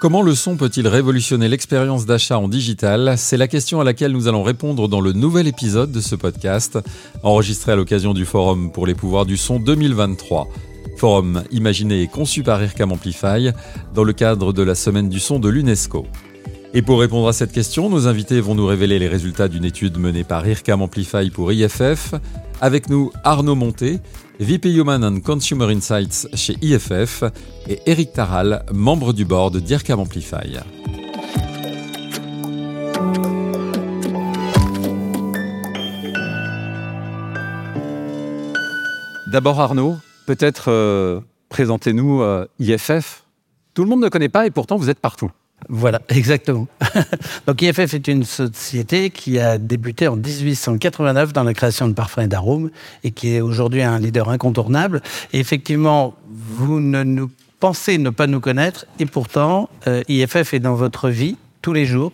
Comment le son peut-il révolutionner l'expérience d'achat en digital? C'est la question à laquelle nous allons répondre dans le nouvel épisode de ce podcast, enregistré à l'occasion du Forum pour les pouvoirs du son 2023. Forum imaginé et conçu par IRCAM Amplify dans le cadre de la Semaine du son de l'UNESCO. Et pour répondre à cette question, nos invités vont nous révéler les résultats d'une étude menée par IRCAM Amplify pour IFF. Avec nous, Arnaud Monté, VP Human and Consumer Insights chez IFF, et Eric Taral, membre du board d'IRCAM Amplify. D'abord Arnaud, peut-être euh, présentez-nous euh, IFF. Tout le monde ne connaît pas et pourtant vous êtes partout. Voilà, exactement. Donc IFF est une société qui a débuté en 1889 dans la création de parfums et d'arômes et qui est aujourd'hui un leader incontournable. Et effectivement, vous ne nous pensez ne pas nous connaître et pourtant euh, IFF est dans votre vie tous les jours.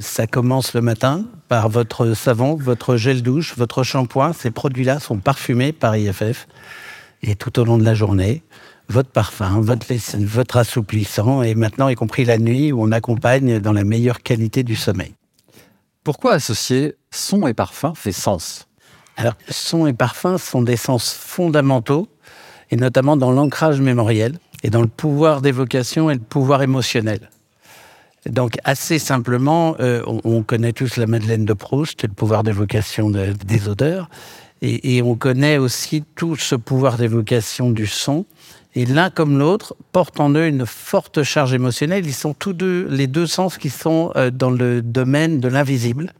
Ça commence le matin par votre savon, votre gel douche, votre shampoing. Ces produits-là sont parfumés par IFF et tout au long de la journée votre parfum, votre, votre assouplissant, et maintenant, y compris la nuit, où on accompagne dans la meilleure qualité du sommeil. Pourquoi associer son et parfum fait sens? Alors, son et parfum sont des sens fondamentaux, et notamment dans l'ancrage mémoriel, et dans le pouvoir d'évocation et le pouvoir émotionnel. Donc, assez simplement, euh, on, connaît tous la Madeleine de Proust, le pouvoir d'évocation des odeurs, et, et, on connaît aussi tout ce pouvoir d'évocation du son, et l'un comme l'autre portent en eux une forte charge émotionnelle. Ils sont tous deux, les deux sens qui sont euh, dans le domaine de l'invisible,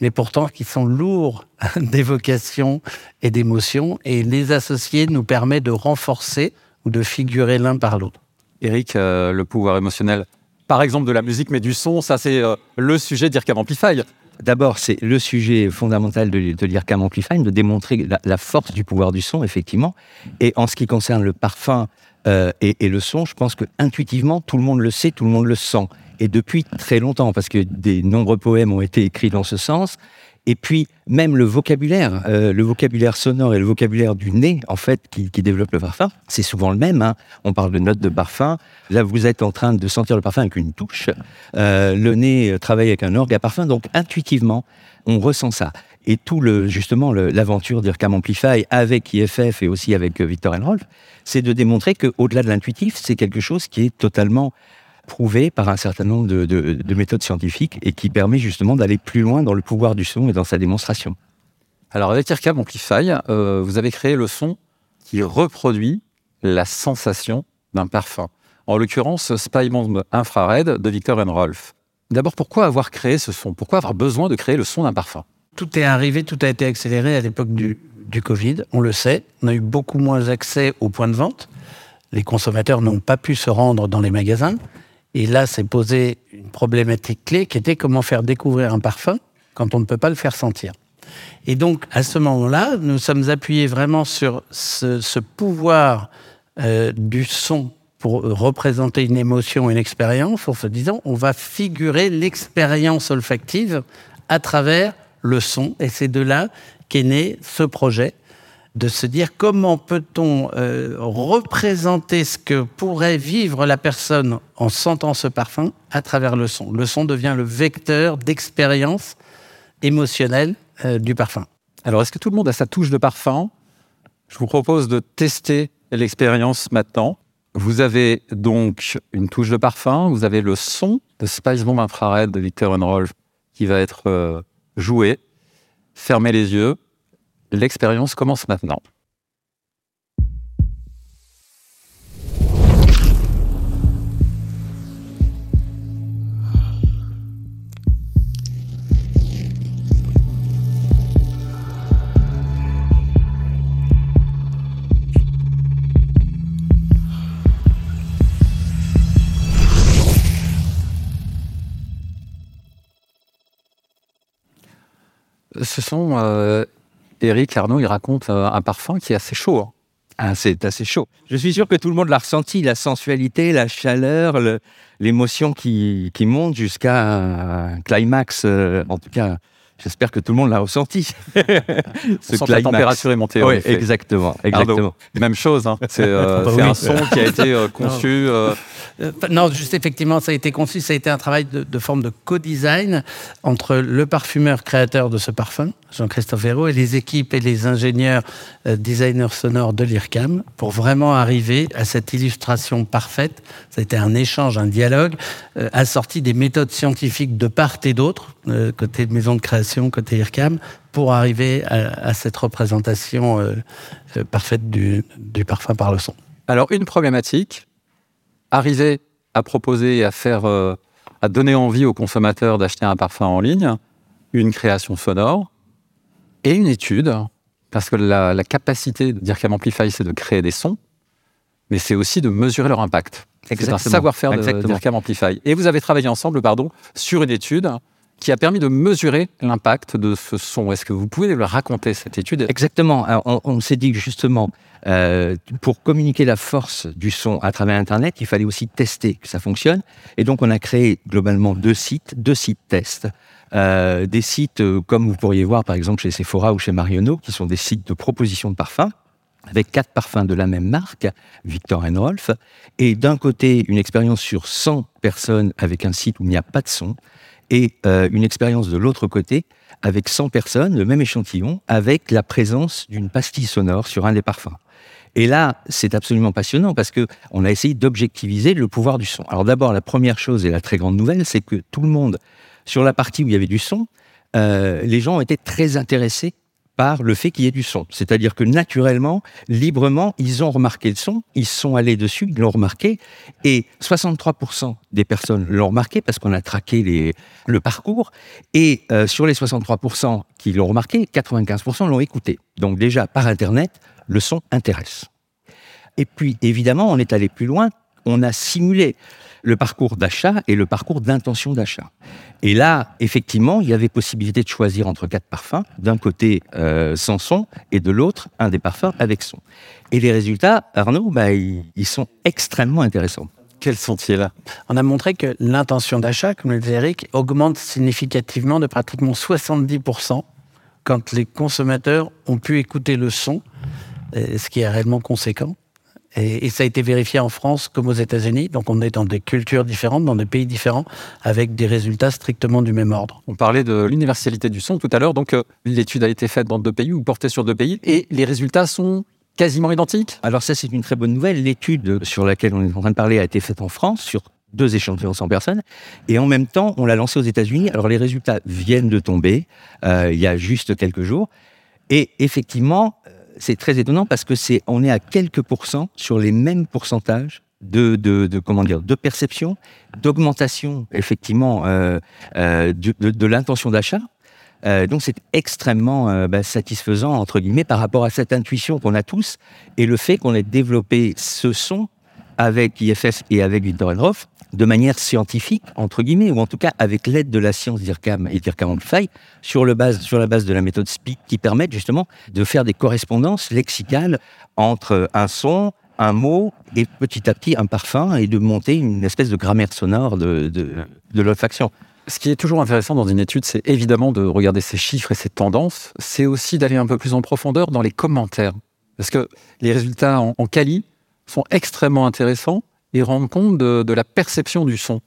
mais pourtant qui sont lourds d'évocation et d'émotion. Et les associer nous permet de renforcer ou de figurer l'un par l'autre. Eric, euh, le pouvoir émotionnel, par exemple de la musique, mais du son, ça c'est euh, le sujet d'Irkam Amplify. D'abord, c'est le sujet fondamental de, de l'IRCAM Amplify, de démontrer la, force du pouvoir du son, effectivement. Et en ce qui concerne le parfum euh, et, et, le son, je pense que intuitivement, tout le monde le sait, tout le monde le sent. Et depuis très longtemps, parce que des nombreux poèmes ont été écrits dans ce sens. Et puis, même le vocabulaire, euh, le vocabulaire sonore et le vocabulaire du nez, en fait, qui, développe le parfum, c'est souvent le même. Hein. On parle de notes de parfum. Là, vous êtes en train de sentir le parfum avec une touche. Euh, le nez travaille avec un orgue à parfum. Donc, intuitivement, on ressent ça. Et tout le, justement, l'aventure d'Ircam Amplify avec IFF et aussi avec euh, Victor Rolf, c'est de démontrer qu'au-delà de l'intuitif, c'est quelque chose qui est totalement prouvé par un certain nombre de, méthodes scientifiques et qui permet justement d'aller plus loin dans le pouvoir du son et dans sa démonstration. Alors avec IRCAM Amplify, euh, vous avez créé le son qui reproduit la sensation d'un parfum. En l'occurrence, Spy Bomb Infrared de Victor Rolf. D'abord, pourquoi avoir créé ce son? Pourquoi avoir besoin de créer le son d'un parfum? Tout est arrivé, tout a été accéléré à l'époque du, du Covid, on le sait. On a eu beaucoup moins accès aux points de vente. Les consommateurs n'ont pas pu se rendre dans les magasins. Et là, s'est posé une problématique clé qui était comment faire découvrir un parfum quand on ne peut pas le faire sentir. Et donc, à ce moment-là, nous sommes appuyés vraiment sur ce, pouvoir euh, du son pour représenter une émotion, une expérience, en se disant, on va figurer l'expérience olfactive à travers le son. Et c'est de là qu'est né ce projet de se dire comment peut-on euh, représenter ce que pourrait vivre la personne en sentant ce parfum à travers le son. Le son devient le vecteur d'expérience émotionnelle euh, du parfum. Alors, est-ce que tout le monde a sa touche de parfum? Je vous propose de tester l'expérience maintenant. Vous avez donc une touche de parfum, vous avez le son de Spice Bomb Infrared de Victor Rolf qui va être euh, joué. Fermez les yeux. L'expérience commence maintenant. Ce sont euh, Eric Arnaud, il raconte euh, un parfum qui est assez chaud. Hein. Ah, c'est assez chaud. Je suis sûr que tout le monde l'a ressenti, la sensualité, la chaleur, l'émotion qui, monte jusqu'à un climax, euh, en tout cas J'espère que tout le monde l'a ressenti. Ce que la température est montée. Oui, exactement. exactement. même chose. Hein. C'est euh, ah bah un son qui a été euh, conçu. Euh, non. juste effectivement, ça a été conçu. Ça a été un travail de, forme de co-design entre le parfumeur créateur de ce parfum, Jean-Christophe Hérault, et les équipes et les ingénieurs designers sonores de l'IRCAM pour vraiment arriver à cette illustration parfaite. Ça a été un échange, un dialogue assorti des méthodes scientifiques de part et d'autre, côté maison de création côté IRCAM pour arriver à, cette représentation euh, euh, parfaite du, parfum par le son. Alors une problématique, arriver à proposer et à faire, euh, à donner envie aux consommateurs d'acheter un parfum en ligne, une création sonore et une étude, parce que la, la capacité d'IRCAM Amplify, c'est de créer des sons, mais c'est aussi de mesurer leur impact. C'est un savoir-faire d'IRCAM Amplify. Et vous avez travaillé ensemble, pardon, sur une étude qui a permis de mesurer l'impact de ce son. Est-ce que vous pouvez le raconter, cette étude? Exactement. on, s'est dit que justement, euh, pour communiquer la force du son à travers Internet, il fallait aussi tester que ça fonctionne. Et donc, on a créé globalement deux sites, deux sites tests. Euh, des sites euh, comme vous pourriez voir par exemple chez Sephora ou chez Marionneau, qui sont des sites de proposition de parfums avec quatre parfums de la même marque, Victor Rolf, et d'un côté une expérience sur 100 personnes avec un site où il n'y a pas de son, et euh, une expérience de l'autre côté avec 100 personnes, le même échantillon, avec la présence d'une pastille sonore sur un des parfums. Et là, c'est absolument passionnant parce que on a essayé d'objectiviser le pouvoir du son. Alors d'abord, la première chose et la très grande nouvelle, c'est que tout le monde, sur la partie où il y avait du son, euh, les gens été très intéressés par le fait qu'il y ait du son. C'est-à-dire que naturellement, librement, ils ont remarqué le son, ils sont allés dessus, ils l'ont remarqué, et 63% des personnes l'ont remarqué parce qu'on a traqué le parcours, et euh, sur les 63% qui l'ont remarqué, 95% l'ont écouté. Donc déjà, par Internet, le son intéresse. Et puis, évidemment, on est allé plus loin, on a simulé le parcours d'achat et le parcours d'intention d'achat. Et là, effectivement, il y avait possibilité de choisir entre quatre parfums, d'un côté euh, sans son et de l'autre un des parfums avec son. Et les résultats, Arnaud, bah, ils, sont extrêmement intéressants. Quels sont-ils? On a montré que l'intention d'achat, comme le disait Eric, augmente significativement de pratiquement 70% quand les consommateurs ont pu écouter le son, ce qui est réellement conséquent. Et, ça a été vérifié en France comme aux États-Unis. Donc on est dans des cultures différentes, dans des pays différents, avec des résultats strictement du même ordre. On parlait de l'universalité du son tout à l'heure. Donc euh, l'étude a été faite dans deux pays ou portée sur deux pays. Et les résultats sont quasiment identiques Alors ça, c'est une très bonne nouvelle. L'étude sur laquelle on est en train de parler a été faite en France sur deux échantillons 100 personnes. Et en même temps, on l'a lancé aux États-Unis. Alors les résultats viennent de tomber euh, il y a juste quelques jours. Et effectivement, c'est très étonnant parce que c'est, on est à quelques pourcents sur les mêmes pourcentages de, de, comment dire, de perception, d'augmentation effectivement euh, euh, de, l'intention d'achat. Euh, donc c'est extrêmement bah, satisfaisant entre guillemets par rapport à cette intuition qu'on a tous et le fait qu'on ait développé ce son avec IFS et avec Victor Enroff de manière scientifique, entre guillemets, ou en tout cas avec l'aide de la science d'IRCAM et d'IRCAM Amplify, sur, la base de la méthode SPIC, qui permettent justement de faire des correspondances lexicales entre un son, un mot et petit à petit un parfum et de monter une espèce de grammaire sonore de l'olfaction. Ce qui est toujours intéressant dans une étude, c'est évidemment de regarder ces chiffres et ces tendances. C'est aussi d'aller un peu plus en profondeur dans les commentaires. Parce que les résultats en, en quali sont extrêmement intéressants et rendent compte de, la perception du son.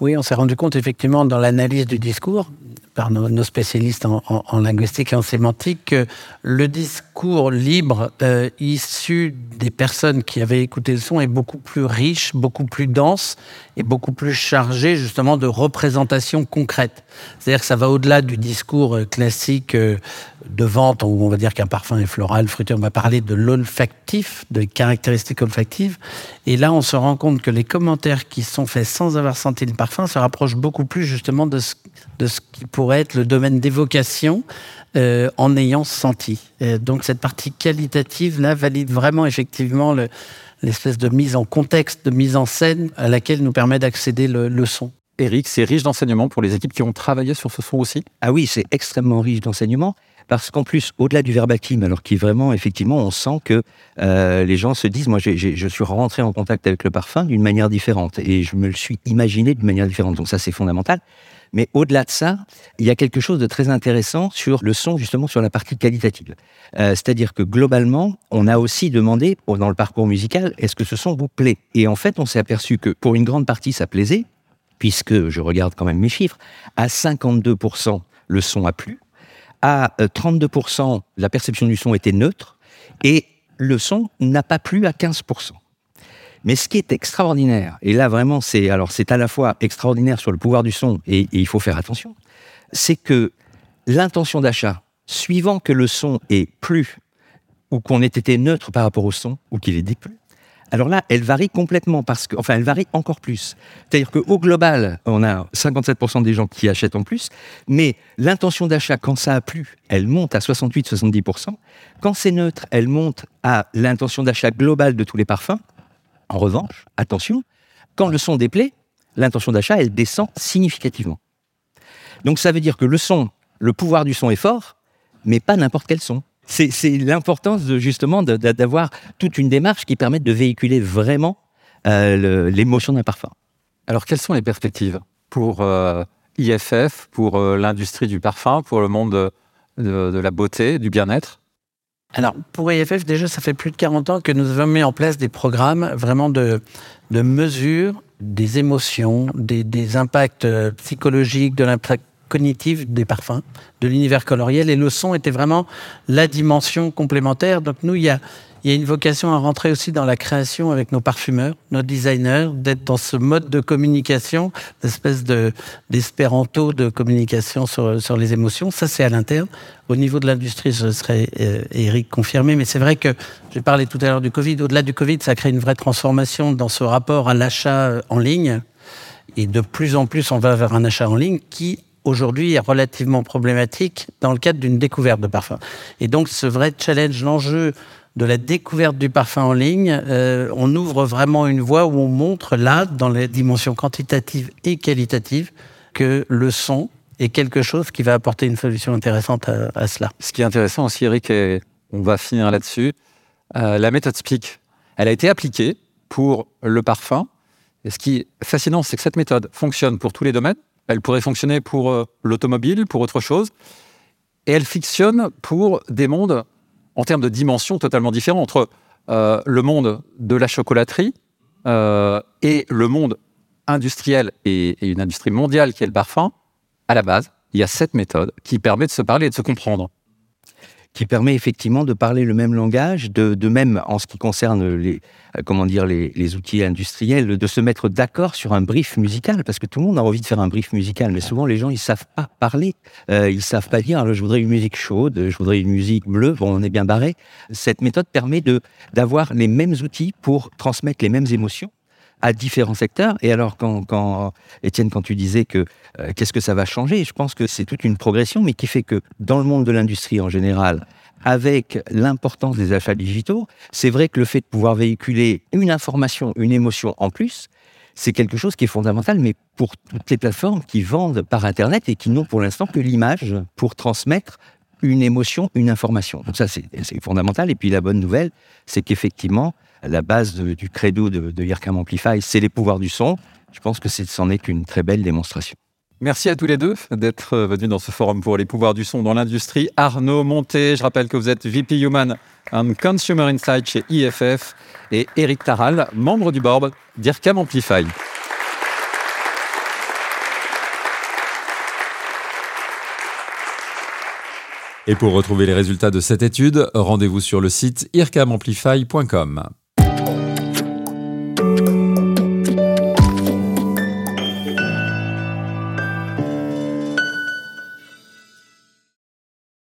Oui, on s'est rendu compte effectivement dans l'analyse du discours par nos, spécialistes en, linguistique et en sémantique que le discours libre euh, issu des personnes qui avaient écouté le son est beaucoup plus riche, beaucoup plus dense et beaucoup plus chargé justement de représentations concrètes. C'est-à-dire que ça va au-delà du discours euh, classique euh, de vente où on va dire qu'un parfum est floral, fruité. On va parler de l'olfactif, de caractéristiques olfactives. Et là, on se rend compte que les commentaires qui sont faits sans avoir senti le parfum se rapprochent beaucoup plus justement de ce, de ce qui pourrait être le domaine d'évocation euh, en ayant senti. donc cette partie qualitative là valide vraiment effectivement l'espèce de mise en contexte, de mise en scène à laquelle nous permet d'accéder le, le son. Eric, c'est riche d'enseignements pour les équipes qui ont travaillé sur ce son aussi? Ah oui, c'est extrêmement riche d'enseignements. Parce qu'en plus, au-delà du verbatim, alors qui vraiment, effectivement, on sent que euh, les gens se disent, moi, je suis rentré en contact avec le parfum d'une manière différente et je me le suis imaginé d'une manière différente. Donc ça, c'est fondamental. Mais au-delà de ça, il y a quelque chose de très intéressant sur le son, justement sur la partie qualitative. Euh, c'est-à-dire que globalement, on a aussi demandé dans le parcours musical, est-ce que ce son vous plaît? Et en fait, on s'est aperçu que pour une grande partie, ça plaisait, puisque je regarde quand même mes chiffres, à 52%, le son a plu, à 32%, euh, la perception du son était neutre, et le son n'a pas plu à 15%. Mais ce qui est extraordinaire, et là vraiment c'est alors c'est à la fois extraordinaire sur le pouvoir du son et, il faut faire attention, c'est que l'intention d'achat, suivant que le son est plus ou qu'on ait été neutre par rapport au son ou qu'il ait déplu, alors là, elle varie complètement parce que, enfin, elle varie encore plus. C'est-à-dire qu'au global, on a 57% des gens qui achètent en plus, mais l'intention d'achat, quand ça a plu, elle monte à 68-70%. Quand c'est neutre, elle monte à l'intention d'achat globale de tous les parfums. En revanche, attention, quand le son déplaît, l'intention d'achat, elle descend significativement. Donc ça veut dire que le son, le pouvoir du son est fort, mais pas n'importe quel son. C'est l'importance justement d'avoir toute une démarche qui permette de véhiculer vraiment euh, l'émotion d'un parfum. Alors quelles sont les perspectives pour euh, IFF, pour euh, l'industrie du parfum, pour le monde de la beauté, du bien-être? Alors, pour IFF, déjà, ça fait plus de 40 ans que nous avons mis en place des programmes vraiment de, de mesure des émotions, des, des impacts euh, psychologiques, de l'impact cognitif des parfums, de l'univers coloriel. Et le son était vraiment la dimension complémentaire. Donc, nous, il y a, il y a une vocation à rentrer aussi dans la création avec nos parfumeurs, nos designers, d'être dans ce mode de communication, d'espèce de d'espéranto de communication sur, sur les émotions. Ça, c'est à l'interne. Au niveau de l'industrie, ce serait euh, Eric confirmé, mais c'est vrai que j'ai parlé tout à l'heure du Covid. Au-delà du Covid, ça crée une vraie transformation dans ce rapport à l'achat euh, en ligne. Et de plus en plus, on va vers un achat en ligne qui aujourd'hui est relativement problématique dans le cadre d'une découverte de parfum. Et donc, ce vrai challenge, l'enjeu de la découverte du parfum en ligne, euh, on ouvre vraiment une voie où on montre là, dans les dimensions quantitatives et qualitatives, que le son est quelque chose qui va apporter une solution intéressante à, cela. Ce qui est intéressant aussi, Eric, et on va finir là-dessus, euh, la méthode SPIC, elle a été appliquée pour le parfum. Et ce qui est fascinant, c'est que cette méthode fonctionne pour tous les domaines. Elle pourrait fonctionner pour euh, l'automobile, pour autre chose. Et elle fictionne pour des mondes en termes de dimensions totalement différentes entre euh, le monde de la chocolaterie euh, et le monde industriel et, et, une industrie mondiale qui est le parfum, à la base, il y a cette méthode qui permet de se parler et de se comprendre qui permet effectivement de parler le même langage, de, de même en ce qui concerne les, euh, comment dire, les, les outils industriels, de se mettre d'accord sur un brief musical, parce que tout le monde a envie de faire un brief musical, mais souvent les gens ils savent pas parler, euh, ils savent pas dire. Je voudrais une musique chaude, je voudrais une musique bleue. Bon, on est bien barré. Cette méthode permet de d'avoir les mêmes outils pour transmettre les mêmes émotions à différents secteurs. Et alors, quand, Étienne, quand tu disais que euh, qu'est-ce que ça va changer, je pense que c'est toute une progression, mais qui fait que dans le monde de l'industrie en général, avec l'importance des achats digitaux, c'est vrai que le fait de pouvoir véhiculer une information, une émotion en plus, c'est quelque chose qui est fondamental, mais pour toutes les plateformes qui vendent par Internet et qui n'ont pour l'instant que l'image pour transmettre une émotion, une information. Donc ça, c'est fondamental. Et puis la bonne nouvelle, c'est qu'effectivement, la base du credo de, de Amplify, c'est les pouvoirs du son. Je pense que c'en est qu'une très belle démonstration. Merci à tous les deux d'être venus dans ce forum pour les pouvoirs du son dans l'industrie. Arnaud Monté, je rappelle que vous êtes VP Human and Consumer Insight chez IFF et Eric Taral, membre du board d'IRCAM Amplify. Et pour retrouver les résultats de cette étude, rendez-vous sur le site ircamamplify.com.